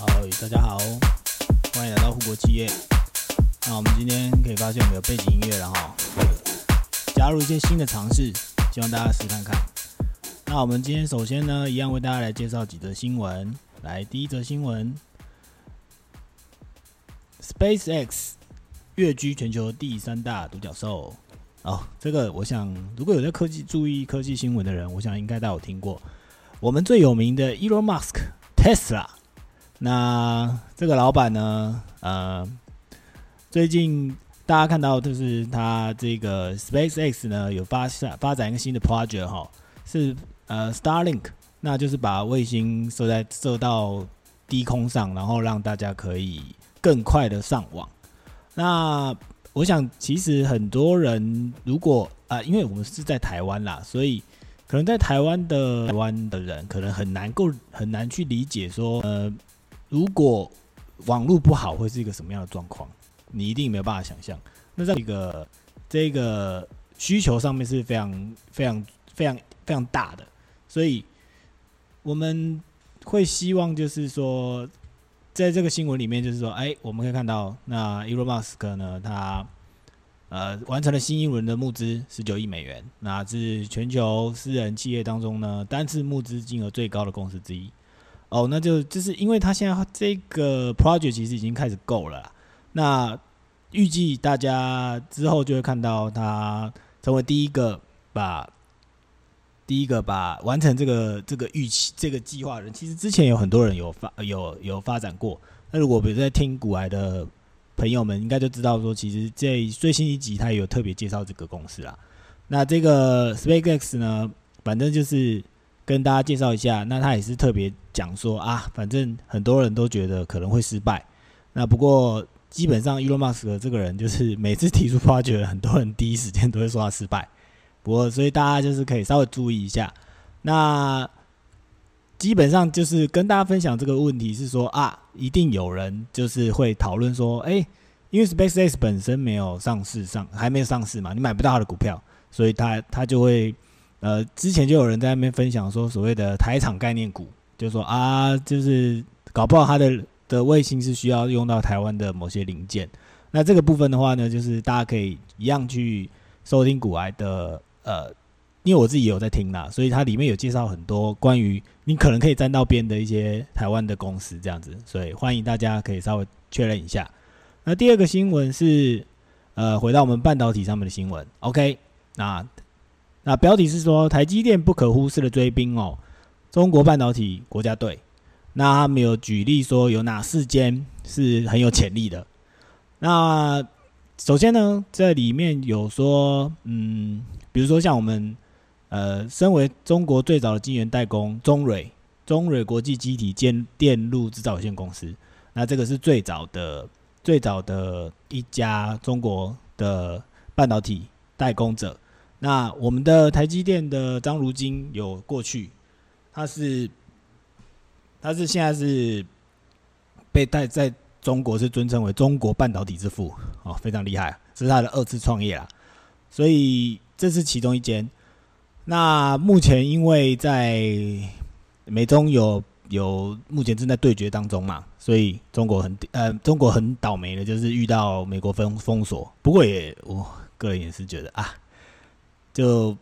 好，大家好，欢迎来到护国企业。那我们今天可以发现我们有背景音乐了哈，加入一些新的尝试，希望大家试看看。那我们今天首先呢，一样为大家来介绍几则新闻。来，第一则新闻，SpaceX 跃居全球第三大独角兽。哦，这个我想，如果有在科技注意科技新闻的人，我想应该都有听过。我们最有名的 Elon Musk Tesla，那这个老板呢，呃，最近大家看到就是他这个 SpaceX 呢有发展发展一个新的 project 哈，是呃 Starlink，那就是把卫星射在射到低空上，然后让大家可以更快的上网。那我想，其实很多人如果啊，因为我们是在台湾啦，所以可能在台湾的台湾的人可能很难够很难去理解说，呃，如果网络不好会是一个什么样的状况，你一定没有办法想象。那在一个这个需求上面是非常非常非常非常大的，所以我们会希望就是说。在这个新闻里面，就是说，哎，我们可以看到，那 Elon Musk 呢，他呃完成了新一轮的募资，十九亿美元，那是全球私人企业当中呢单次募资金额最高的公司之一。哦，那就就是因为他现在这个 project 其实已经开始够了，那预计大家之后就会看到他成为第一个把。第一个把完成这个这个预期这个计划人，其实之前有很多人有发有有发展过。那如果比如在听古来的朋友们，应该就知道说，其实这最新一集他也有特别介绍这个公司啦。那这个 SpaceX 呢，反正就是跟大家介绍一下。那他也是特别讲说啊，反正很多人都觉得可能会失败。那不过基本上 Elon Musk 这个人，就是每次提出发掘，很多人第一时间都会说他失败。不过所以大家就是可以稍微注意一下，那基本上就是跟大家分享这个问题是说啊，一定有人就是会讨论说，哎，因为 SpaceX 本身没有上市上还没有上市嘛，你买不到它的股票，所以他他就会呃，之前就有人在那边分享说，所谓的台厂概念股，就说啊，就是搞不好它的的卫星是需要用到台湾的某些零件，那这个部分的话呢，就是大家可以一样去收听股癌的。呃，因为我自己也有在听啦，所以它里面有介绍很多关于你可能可以沾到边的一些台湾的公司这样子，所以欢迎大家可以稍微确认一下。那第二个新闻是，呃，回到我们半导体上面的新闻。OK，那那标题是说台积电不可忽视的追兵哦，中国半导体国家队。那他们有举例说有哪四间是很有潜力的。那首先呢，这里面有说，嗯。比如说像我们，呃，身为中国最早的晶圆代工中蕊，中蕊国际机体建电路制造有限公司，那这个是最早的最早的一家中国的半导体代工者。那我们的台积电的张如金有过去，他是他是现在是被带在中国是尊称为中国半导体之父，哦，非常厉害，这是他的二次创业啦，所以。这是其中一间。那目前因为在美中有有目前正在对决当中嘛，所以中国很呃中国很倒霉的，就是遇到美国封封锁。不过也我个人也是觉得啊，就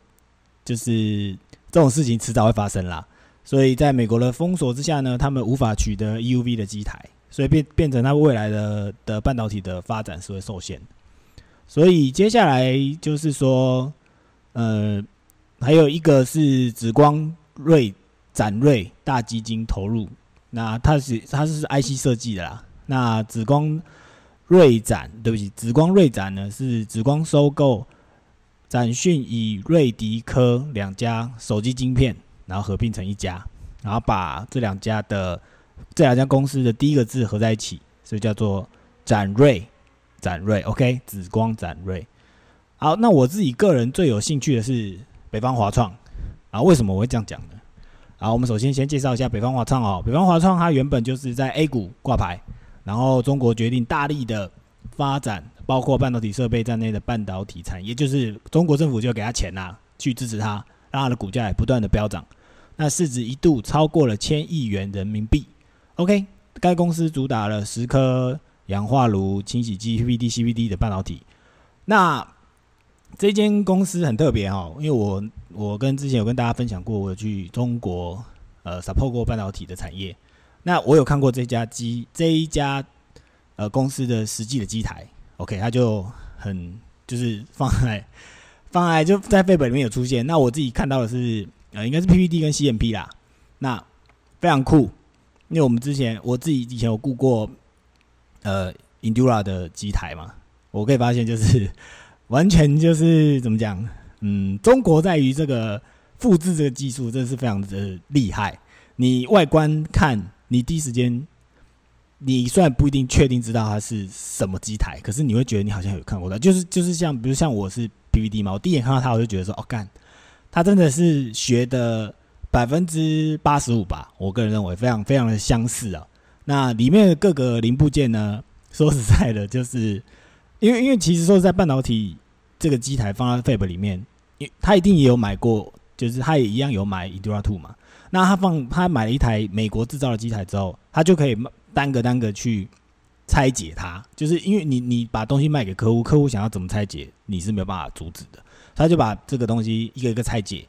就是这种事情迟早会发生啦。所以在美国的封锁之下呢，他们无法取得 EUV 的机台，所以变变成他未来的的半导体的发展是会受限。所以接下来就是说。呃，还有一个是紫光瑞展瑞大基金投入，那它是它是 IC 设计的啦。那紫光瑞展，对不起，紫光瑞展呢是紫光收购展讯与瑞迪科两家手机晶片，然后合并成一家，然后把这两家的这两家公司的第一个字合在一起，所以叫做展瑞展瑞。OK，紫光展瑞。好，那我自己个人最有兴趣的是北方华创啊，为什么我会这样讲呢？啊，我们首先先介绍一下北方华创哦。北方华创它原本就是在 A 股挂牌，然后中国决定大力的发展，包括半导体设备在内的半导体产业，就是中国政府就给他钱呐，去支持它，让它的股价也不断的飙涨，那市值一度超过了千亿元人民币。OK，该公司主打了十颗氧化炉、清洗机、PVD、CVD 的半导体。那这间公司很特别哦，因为我我跟之前有跟大家分享过，我去中国呃 support 过半导体的产业。那我有看过这家机这一家呃公司的实际的机台，OK，他就很就是放在放在就在废本里面有出现。那我自己看到的是呃应该是 PPT 跟 CMP 啦，那非常酷，因为我们之前我自己以前有雇过呃 Endura 的机台嘛，我可以发现就是 完全就是怎么讲，嗯，中国在于这个复制这个技术真的是非常的厉害。你外观看，你第一时间，你虽然不一定确定知道它是什么机台，可是你会觉得你好像有看过的，就是就是像比如像我是 PVD 嘛，我第一眼看到它，我就觉得说，哦干，它真的是学的百分之八十五吧，我个人认为非常非常的相似啊。那里面的各个零部件呢，说实在的，就是因为因为其实说在半导体这个机台放在 Fab 里面，因他一定也有买过，就是他也一样有买 Endura Two 嘛。那他放他买了一台美国制造的机台之后，他就可以单个单个去拆解它，就是因为你你把东西卖给客户，客户想要怎么拆解，你是没有办法阻止的。他就把这个东西一个一个拆解，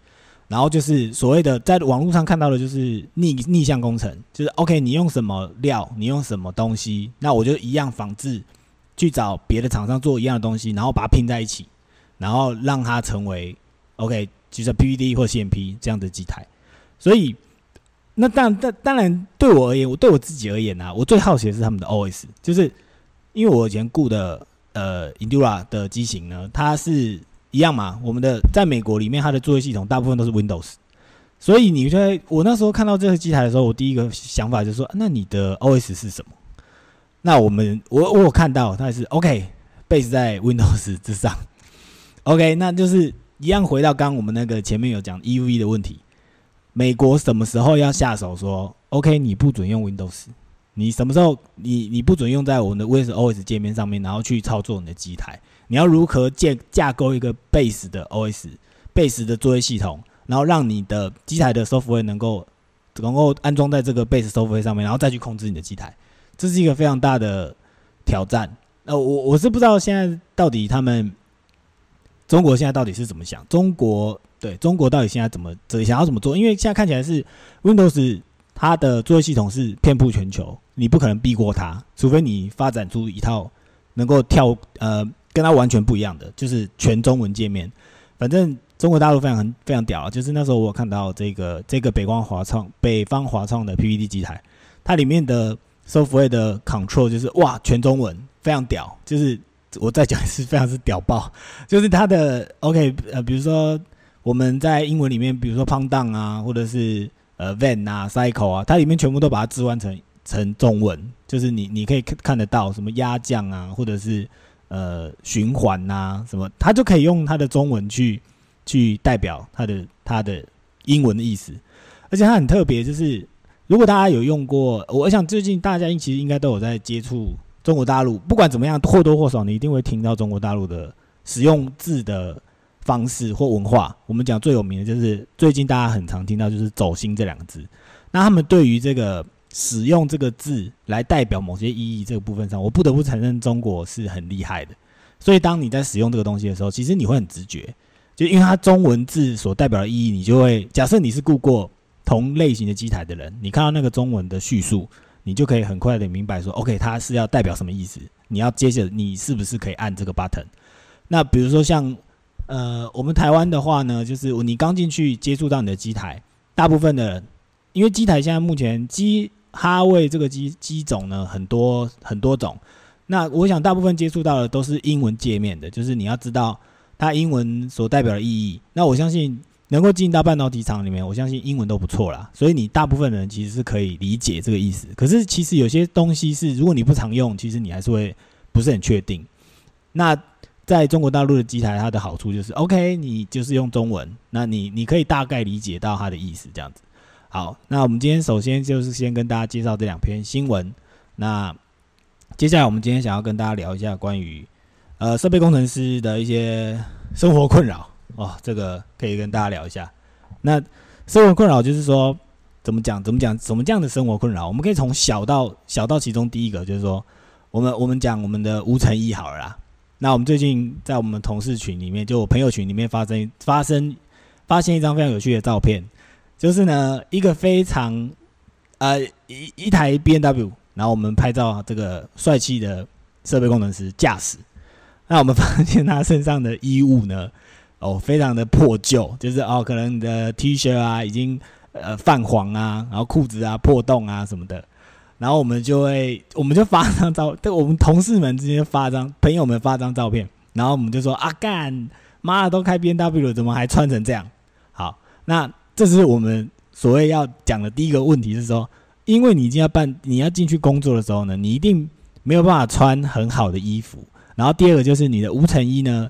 然后就是所谓的在网络上看到的，就是逆逆向工程，就是 OK，你用什么料，你用什么东西，那我就一样仿制，去找别的厂商做一样的东西，然后把它拼在一起，然后让它成为 OK，就是 PVD 或 CMP 这样的机台。所以，那当当当然，对我而言，我对我自己而言呢，我最好奇的是他们的 OS，就是因为我以前雇的呃 Endura 的机型呢，它是一样嘛。我们的在美国里面，它的作业系统大部分都是 Windows，所以你在我那时候看到这个机台的时候，我第一个想法就是说，那你的 OS 是什么？那我们我我有看到它是 OK，base 在 Windows 之上，OK，那就是一样回到刚刚我们那个前面有讲 EV 的问题。美国什么时候要下手说 OK？你不准用 Windows，你什么时候你你不准用在我们的 Windows OS 界面上面，然后去操作你的机台？你要如何建架构一个 Base 的 OS，Base 的作业系统，然后让你的机台的 software 能够能够安装在这个 Base software 上面，然后再去控制你的机台，这是一个非常大的挑战。呃，我我是不知道现在到底他们中国现在到底是怎么想，中国。对中国到底现在怎么怎想要怎么做？因为现在看起来是 Windows 它的作业系统是遍布全球，你不可能避过它，除非你发展出一套能够跳呃跟它完全不一样的，就是全中文界面。反正中国大陆非常很非常屌啊，就是那时候我看到这个这个北光华创北方华创的 PPT 机台，它里面的 software 的 control 就是哇全中文，非常屌。就是我再讲一次，非常是屌爆，就是它的 OK 呃，比如说。我们在英文里面，比如说 p o n d 啊，或者是呃 van 啊，cycle 啊，它里面全部都把它置换成成中文，就是你你可以看得到什么压降啊，或者是呃循环呐，什么，它就可以用它的中文去去代表它的它的英文的意思，而且它很特别，就是如果大家有用过，我想最近大家其实应该都有在接触中国大陆，不管怎么样或多或少，你一定会听到中国大陆的使用字的。方式或文化，我们讲最有名的就是最近大家很常听到就是“走心”这两个字。那他们对于这个使用这个字来代表某些意义这个部分上，我不得不承认中国是很厉害的。所以当你在使用这个东西的时候，其实你会很直觉，就因为它中文字所代表的意义，你就会假设你是顾过同类型的机台的人，你看到那个中文的叙述，你就可以很快的明白说，OK，它是要代表什么意思。你要接着你是不是可以按这个 button？那比如说像。呃，我们台湾的话呢，就是你刚进去接触到你的机台，大部分的人，因为机台现在目前机哈位这个机机种呢很多很多种，那我想大部分接触到的都是英文界面的，就是你要知道它英文所代表的意义。那我相信能够进到半导体厂里面，我相信英文都不错啦，所以你大部分人其实是可以理解这个意思。可是其实有些东西是如果你不常用，其实你还是会不是很确定。那在中国大陆的机台，它的好处就是，OK，你就是用中文，那你你可以大概理解到它的意思，这样子。好，那我们今天首先就是先跟大家介绍这两篇新闻。那接下来我们今天想要跟大家聊一下关于呃设备工程师的一些生活困扰哦，这个可以跟大家聊一下。那生活困扰就是说，怎么讲？怎么讲？怎么这样的生活困扰？我们可以从小到小到其中第一个，就是说，我们我们讲我们的吴成一好了啦。那我们最近在我们同事群里面，就我朋友群里面发生发生发现一张非常有趣的照片，就是呢一个非常呃一一台 B N W，然后我们拍照这个帅气的设备工程师驾驶，那我们发现他身上的衣物呢，哦非常的破旧，就是哦可能你的 T 恤啊已经呃泛黄啊，然后裤子啊破洞啊什么的。然后我们就会，我们就发张照，对，我们同事们之间发张，朋友们发张照片，然后我们就说啊干，妈的都开 B N W 了，怎么还穿成这样？好，那这是我们所谓要讲的第一个问题是说，因为你已经要办，你要进去工作的时候呢，你一定没有办法穿很好的衣服。然后第二个就是你的无尘衣呢，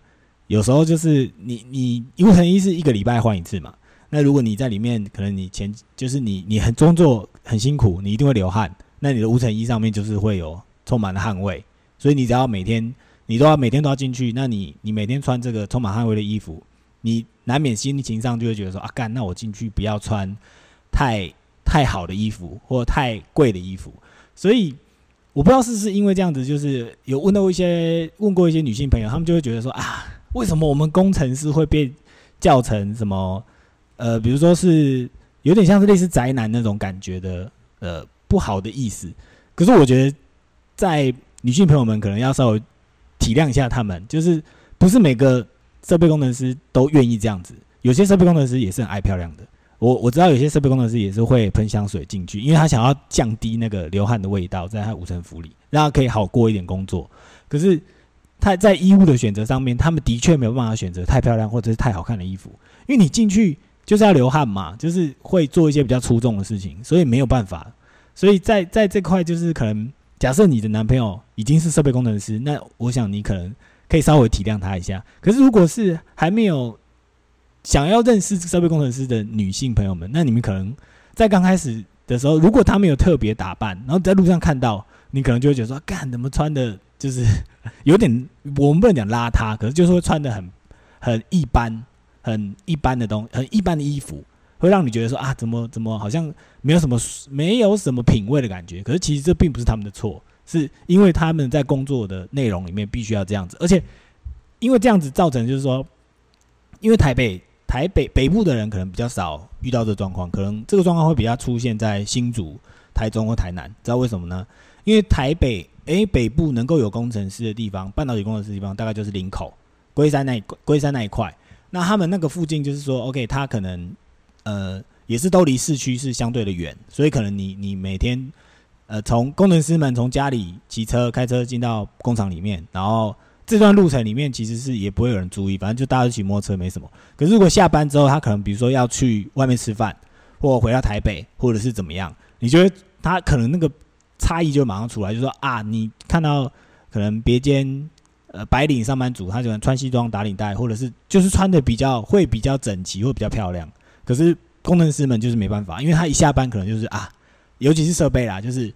有时候就是你你无尘衣是一个礼拜换一次嘛，那如果你在里面，可能你前就是你你很工作很辛苦，你一定会流汗。那你的无尘衣上面就是会有充满了汗味，所以你只要每天你都要每天都要进去，那你你每天穿这个充满汗味的衣服，你难免心情上就会觉得说啊干，那我进去不要穿太太好的衣服或太贵的衣服。所以我不知道是不是因为这样子，就是有问到一些问过一些女性朋友，她们就会觉得说啊，为什么我们工程师会被叫成什么呃，比如说是有点像是类似宅男那种感觉的呃。不好的意思，可是我觉得，在女性朋友们可能要稍微体谅一下他们，就是不是每个设备工程师都愿意这样子，有些设备工程师也是很爱漂亮的。我我知道有些设备工程师也是会喷香水进去，因为他想要降低那个流汗的味道，在他五层服里，让他可以好过一点工作。可是他在衣物的选择上面，他们的确没有办法选择太漂亮或者是太好看的衣服，因为你进去就是要流汗嘛，就是会做一些比较出众的事情，所以没有办法。所以在在这块，就是可能假设你的男朋友已经是设备工程师，那我想你可能可以稍微体谅他一下。可是如果是还没有想要认识设备工程师的女性朋友们，那你们可能在刚开始的时候，如果他没有特别打扮，然后在路上看到你，可能就会觉得说：“干，怎么穿的，就是 有点我们不能讲邋遢，可是就是会穿的很很一般，很一般的东，很一般的衣服。”会让你觉得说啊，怎么怎么好像没有什么没有什么品味的感觉。可是其实这并不是他们的错，是因为他们在工作的内容里面必须要这样子，而且因为这样子造成就是说，因为台北台北北部的人可能比较少遇到这状况，可能这个状况会比较出现在新竹、台中或台南。知道为什么呢？因为台北诶北部能够有工程师的地方，半导体工程师的地方大概就是林口、龟山那龟山那一块。那他们那个附近就是说，OK，他可能。呃，也是都离市区是相对的远，所以可能你你每天，呃，从工程师们从家里骑车开车进到工厂里面，然后这段路程里面其实是也不会有人注意，反正就大家都骑摩托车没什么。可是如果下班之后，他可能比如说要去外面吃饭，或回到台北，或者是怎么样，你觉得他可能那个差异就马上出来，就说啊，你看到可能别间呃白领上班族，他喜欢穿西装打领带，或者是就是穿的比较会比较整齐或比较漂亮。可是工程师们就是没办法，因为他一下班可能就是啊，尤其是设备啦，就是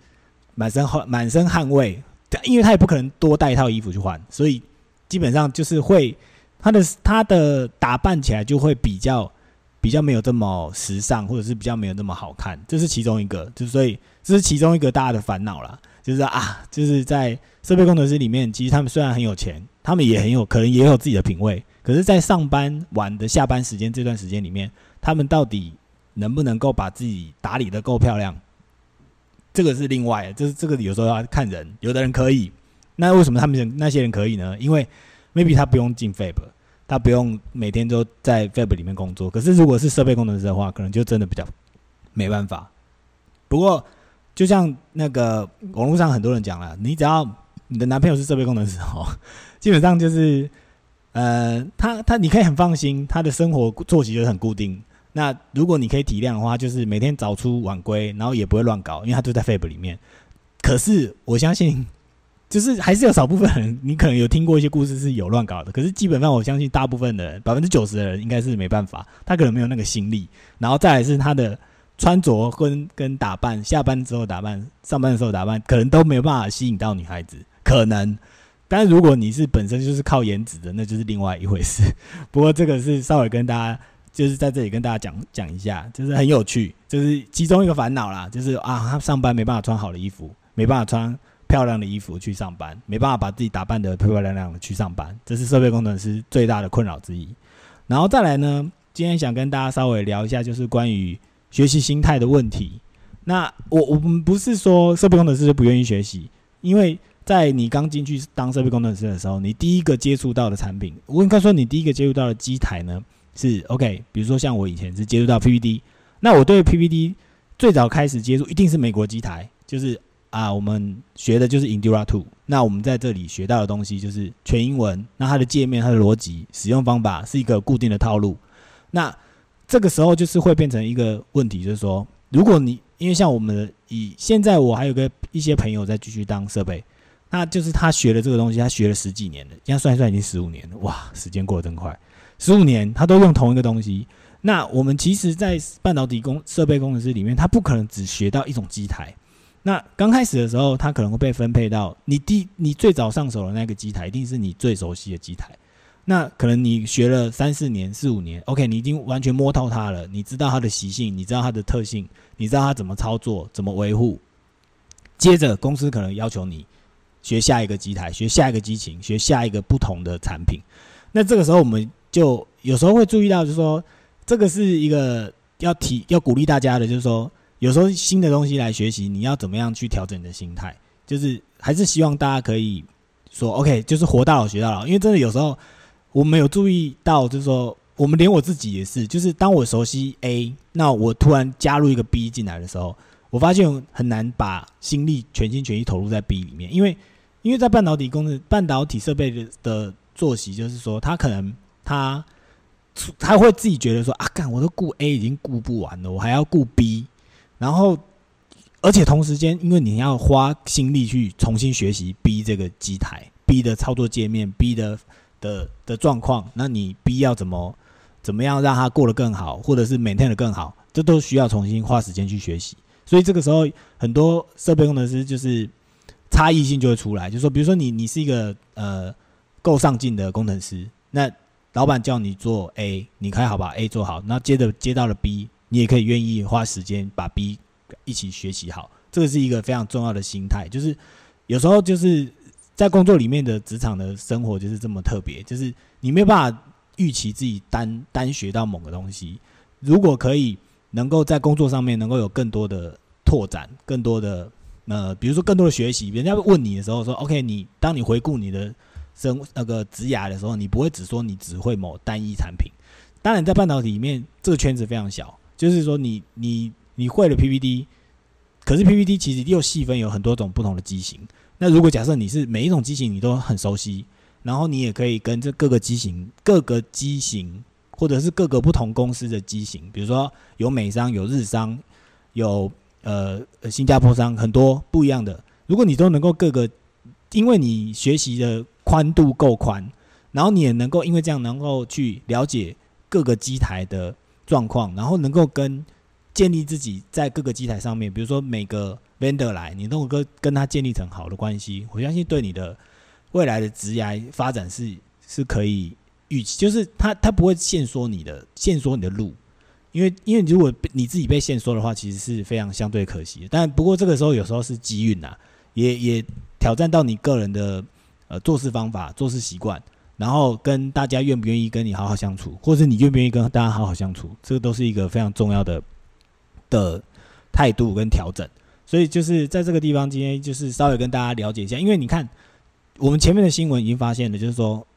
满身汗满身汗味，因为他也不可能多带一套衣服去换，所以基本上就是会他的他的打扮起来就会比较比较没有这么时尚，或者是比较没有那么好看，这是其中一个，就所以这是其中一个大家的烦恼啦，就是啊，就是在设备工程师里面，其实他们虽然很有钱，他们也很有可能也有自己的品味，可是，在上班晚的下班时间这段时间里面。他们到底能不能够把自己打理的够漂亮？这个是另外，就是这个有时候要看人。有的人可以，那为什么他们那些人可以呢？因为 maybe 他不用进 Fab，他不用每天都在 Fab 里面工作。可是如果是设备工程师的话，可能就真的比较没办法。不过，就像那个网络上很多人讲了，你只要你的男朋友是设备工程师哦，基本上就是。呃，他他你可以很放心，他的生活作息就是很固定。那如果你可以体谅的话，就是每天早出晚归，然后也不会乱搞，因为他就在 Fab 里面。可是我相信，就是还是有少部分人，你可能有听过一些故事是有乱搞的。可是基本上我相信，大部分的人，百分之九十的人应该是没办法，他可能没有那个心力。然后再来是他的穿着跟跟打扮，下班之后打扮，上班的时候打扮，可能都没有办法吸引到女孩子，可能。但是如果你是本身就是靠颜值的，那就是另外一回事。不过这个是稍微跟大家就是在这里跟大家讲讲一下，就是很有趣，就是其中一个烦恼啦，就是啊，他上班没办法穿好的衣服，没办法穿漂亮的衣服去上班，没办法把自己打扮的漂漂亮亮的去上班，这是设备工程师最大的困扰之一。然后再来呢，今天想跟大家稍微聊一下，就是关于学习心态的问题。那我我们不是说设备工程师就不愿意学习，因为在你刚进去当设备工程师的时候，你第一个接触到的产品，我应该说你第一个接触到的机台呢。是 OK，比如说像我以前是接触到 PPD，那我对 PPD 最早开始接触一定是美国机台，就是啊，我们学的就是 Endura Two，那我们在这里学到的东西就是全英文，那它的界面、它的逻辑、使用方法是一个固定的套路。那这个时候就是会变成一个问题，就是说，如果你因为像我们以现在我还有个一些朋友在继续当设备，那就是他学了这个东西，他学了十几年了，现在算一算已经十五年了，哇，时间过得真快。十五年，他都用同一个东西。那我们其实，在半导体工设备工程师里面，他不可能只学到一种机台。那刚开始的时候，他可能会被分配到你第你最早上手的那个机台，一定是你最熟悉的机台。那可能你学了三四年、四五年，OK，你已经完全摸透它了，你知道它的习性，你知道它的特性，你知道它怎么操作、怎么维护。接着，公司可能要求你学下一个机台，学下一个机型，学下一个不同的产品。那这个时候，我们就有时候会注意到，就是说，这个是一个要提要鼓励大家的，就是说，有时候新的东西来学习，你要怎么样去调整你的心态？就是还是希望大家可以说，OK，就是活到老学到老。因为真的有时候我们有注意到，就是说，我们连我自己也是，就是当我熟悉 A，那我突然加入一个 B 进来的时候，我发现很难把心力全心全意投入在 B 里面，因为因为在半导体工程、半导体设备的的作息，就是说，它可能。他他会自己觉得说啊，干我都顾 A 已经顾不完了，我还要顾 B，然后而且同时间，因为你要花心力去重新学习 B 这个机台，B 的操作界面，B 的的的状况，那你 B 要怎么怎么样让它过得更好，或者是 maintain 的更好，这都需要重新花时间去学习。所以这个时候，很多设备工程师就是差异性就会出来，就说比如说你你是一个呃够上进的工程师，那老板叫你做 A，你可以好把 A 做好，那接着接到了 B，你也可以愿意花时间把 B 一起学习好。这个是一个非常重要的心态，就是有时候就是在工作里面的职场的生活就是这么特别，就是你没有办法预期自己单单学到某个东西。如果可以能够在工作上面能够有更多的拓展，更多的呃，比如说更多的学习，人家问你的时候说 OK，你当你回顾你的。生那个职涯的时候，你不会只说你只会某单一产品。当然，在半导体里面，这个圈子非常小，就是说你你你会了 PPT，可是 PPT 其实又细分有很多种不同的机型。那如果假设你是每一种机型你都很熟悉，然后你也可以跟这各个机型、各个机型，或者是各个不同公司的机型，比如说有美商、有日商、有呃新加坡商，很多不一样的。如果你都能够各个，因为你学习的。宽度够宽，然后你也能够因为这样能够去了解各个机台的状况，然后能够跟建立自己在各个机台上面，比如说每个 vendor 来，你都能够跟他建立成好的关系。我相信对你的未来的职业发展是是可以预期，就是他他不会限缩你的限缩你的路，因为因为如果你自己被限缩的话，其实是非常相对可惜。但不过这个时候有时候是机运呐，也也挑战到你个人的。呃，做事方法、做事习惯，然后跟大家愿不愿意跟你好好相处，或是你愿不愿意跟大家好好相处，这个都是一个非常重要的的态度跟调整。所以就是在这个地方，今天就是稍微跟大家了解一下，因为你看我们前面的新闻已经发现了，就是说，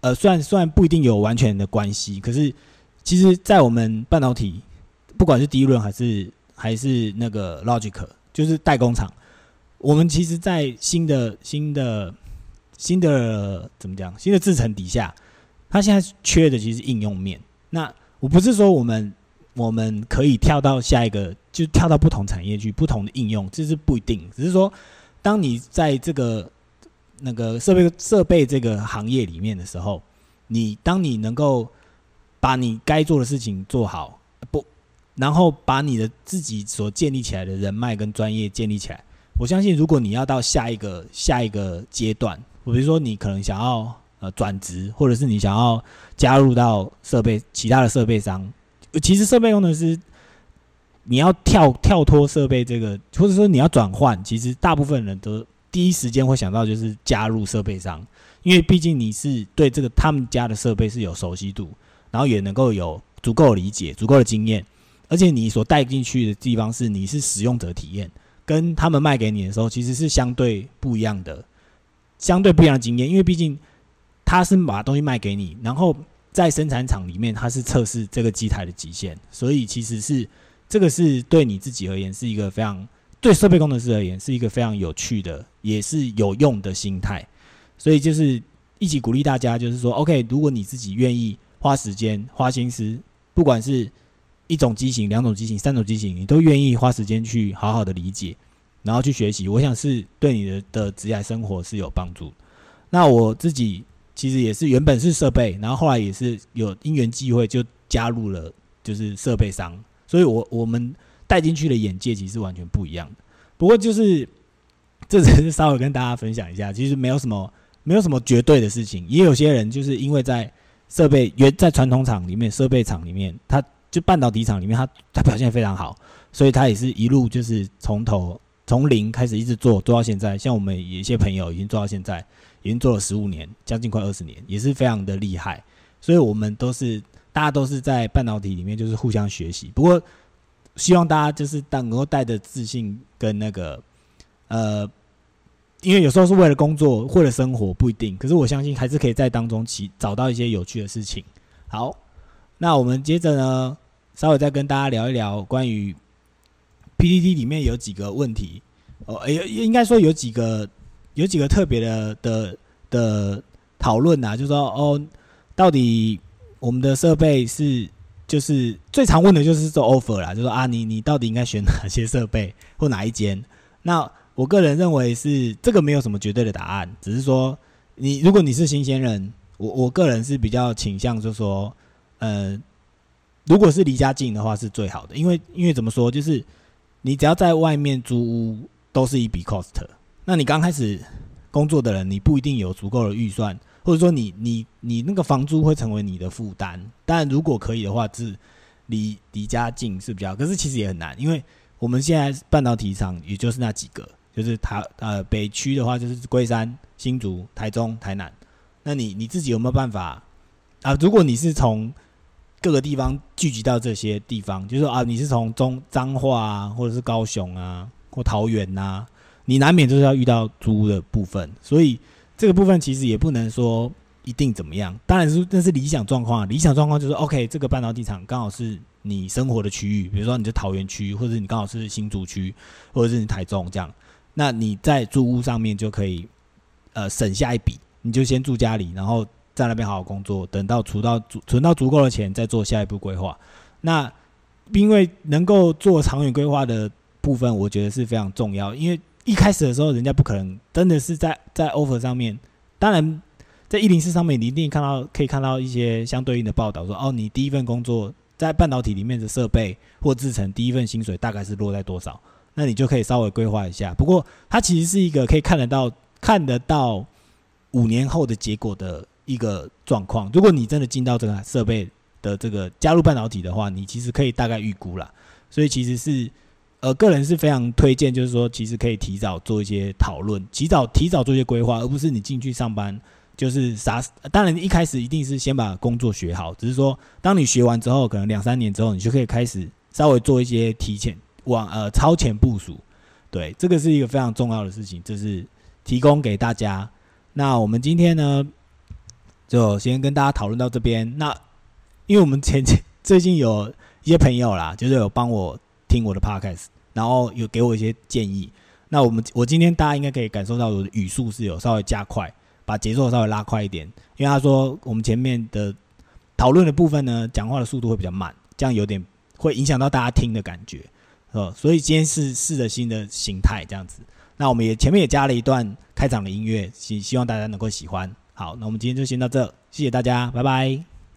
呃，虽然虽然不一定有完全的关系，可是其实，在我们半导体，不管是第一轮还是还是那个 Logic，就是代工厂，我们其实，在新的新的。新的怎么讲？新的制程底下，它现在缺的其实应用面。那我不是说我们我们可以跳到下一个，就跳到不同产业去，不同的应用，这是不一定。只是说，当你在这个那个设备设备这个行业里面的时候，你当你能够把你该做的事情做好，不，然后把你的自己所建立起来的人脉跟专业建立起来，我相信，如果你要到下一个下一个阶段。比如说，你可能想要呃转职，或者是你想要加入到设备其他的设备商其实设备工程师，你要跳跳脱设备这个，或者说你要转换，其实大部分人都第一时间会想到就是加入设备商，因为毕竟你是对这个他们家的设备是有熟悉度，然后也能够有足够的理解、足够的经验，而且你所带进去的地方是你是使用者体验，跟他们卖给你的时候其实是相对不一样的，相对不一样的经验，因为毕竟他是把东西卖给你，然后。在生产厂里面，它是测试这个机台的极限，所以其实是这个是对你自己而言是一个非常对设备工程师而言是一个非常有趣的，也是有用的心态。所以就是一起鼓励大家，就是说，OK，如果你自己愿意花时间、花心思，不管是一种机型、两种机型、三种机型，你都愿意花时间去好好的理解，然后去学习，我想是对你的的职业生活是有帮助。那我自己。其实也是原本是设备，然后后来也是有因缘际会就加入了，就是设备商，所以我我们带进去的眼界其实完全不一样。不过就是这只是稍微跟大家分享一下，其实没有什么没有什么绝对的事情，也有些人就是因为在设备原在传统厂里面设备厂里面，他就半导体厂里面他他表现非常好，所以他也是一路就是从头从零开始一直做做到现在，像我们有一些朋友已经做到现在。已经做了十五年，将近快二十年，也是非常的厉害。所以，我们都是大家都是在半导体里面，就是互相学习。不过，希望大家就是当能够带着自信跟那个呃，因为有时候是为了工作，或者生活，不一定。可是，我相信还是可以在当中起找到一些有趣的事情。好，那我们接着呢，稍微再跟大家聊一聊关于 PPT 里面有几个问题哦，哎，应该说有几个。有几个特别的的的讨论啊，就是说哦，到底我们的设备是就是最常问的就是做 offer 啦，就说啊，你你到底应该选哪些设备或哪一间？那我个人认为是这个没有什么绝对的答案，只是说你如果你是新鲜人，我我个人是比较倾向就说，呃，如果是离家近的话是最好的，因为因为怎么说，就是你只要在外面租屋都是一笔 cost。那你刚开始工作的人，你不一定有足够的预算，或者说你你你那个房租会成为你的负担。但如果可以的话，是离离家近是比较，可是其实也很难，因为我们现在半导体厂也就是那几个，就是台呃北区的话就是龟山、新竹、台中、台南。那你你自己有没有办法啊？如果你是从各个地方聚集到这些地方，就是说啊，你是从中彰化啊，或者是高雄啊，或桃园呐。你难免就是要遇到租的部分，所以这个部分其实也不能说一定怎么样。当然是那是理想状况，啊理想状况就是 OK，这个半导体厂刚好是你生活的区域，比如说你是桃园区，或者你刚好是新竹区，或者是你台中这样，那你在租屋上面就可以呃省下一笔，你就先住家里，然后在那边好好工作，等到存到足存到足够的钱，再做下一步规划。那因为能够做长远规划的部分，我觉得是非常重要，因为。一开始的时候，人家不可能真的是在在 offer 上面。当然，在一零四上面，你一定看到可以看到一些相对应的报道，说哦，你第一份工作在半导体里面的设备或制成，第一份薪水大概是落在多少？那你就可以稍微规划一下。不过，它其实是一个可以看得到、看得到五年后的结果的一个状况。如果你真的进到这个设备的这个加入半导体的话，你其实可以大概预估了。所以，其实是。呃，个人是非常推荐，就是说，其实可以提早做一些讨论，提早提早做一些规划，而不是你进去上班就是啥。当然，一开始一定是先把工作学好，只是说，当你学完之后，可能两三年之后，你就可以开始稍微做一些提前往呃超前部署。对，这个是一个非常重要的事情，就是提供给大家。那我们今天呢，就先跟大家讨论到这边。那因为我们前 最近有一些朋友啦，就是有帮我。听我的 podcast，然后有给我一些建议。那我们我今天大家应该可以感受到我的语速是有稍微加快，把节奏稍微拉快一点。因为他说我们前面的讨论的部分呢，讲话的速度会比较慢，这样有点会影响到大家听的感觉，哦。所以今天是试着新的形态这样子。那我们也前面也加了一段开场的音乐，希希望大家能够喜欢。好，那我们今天就先到这，谢谢大家，拜拜。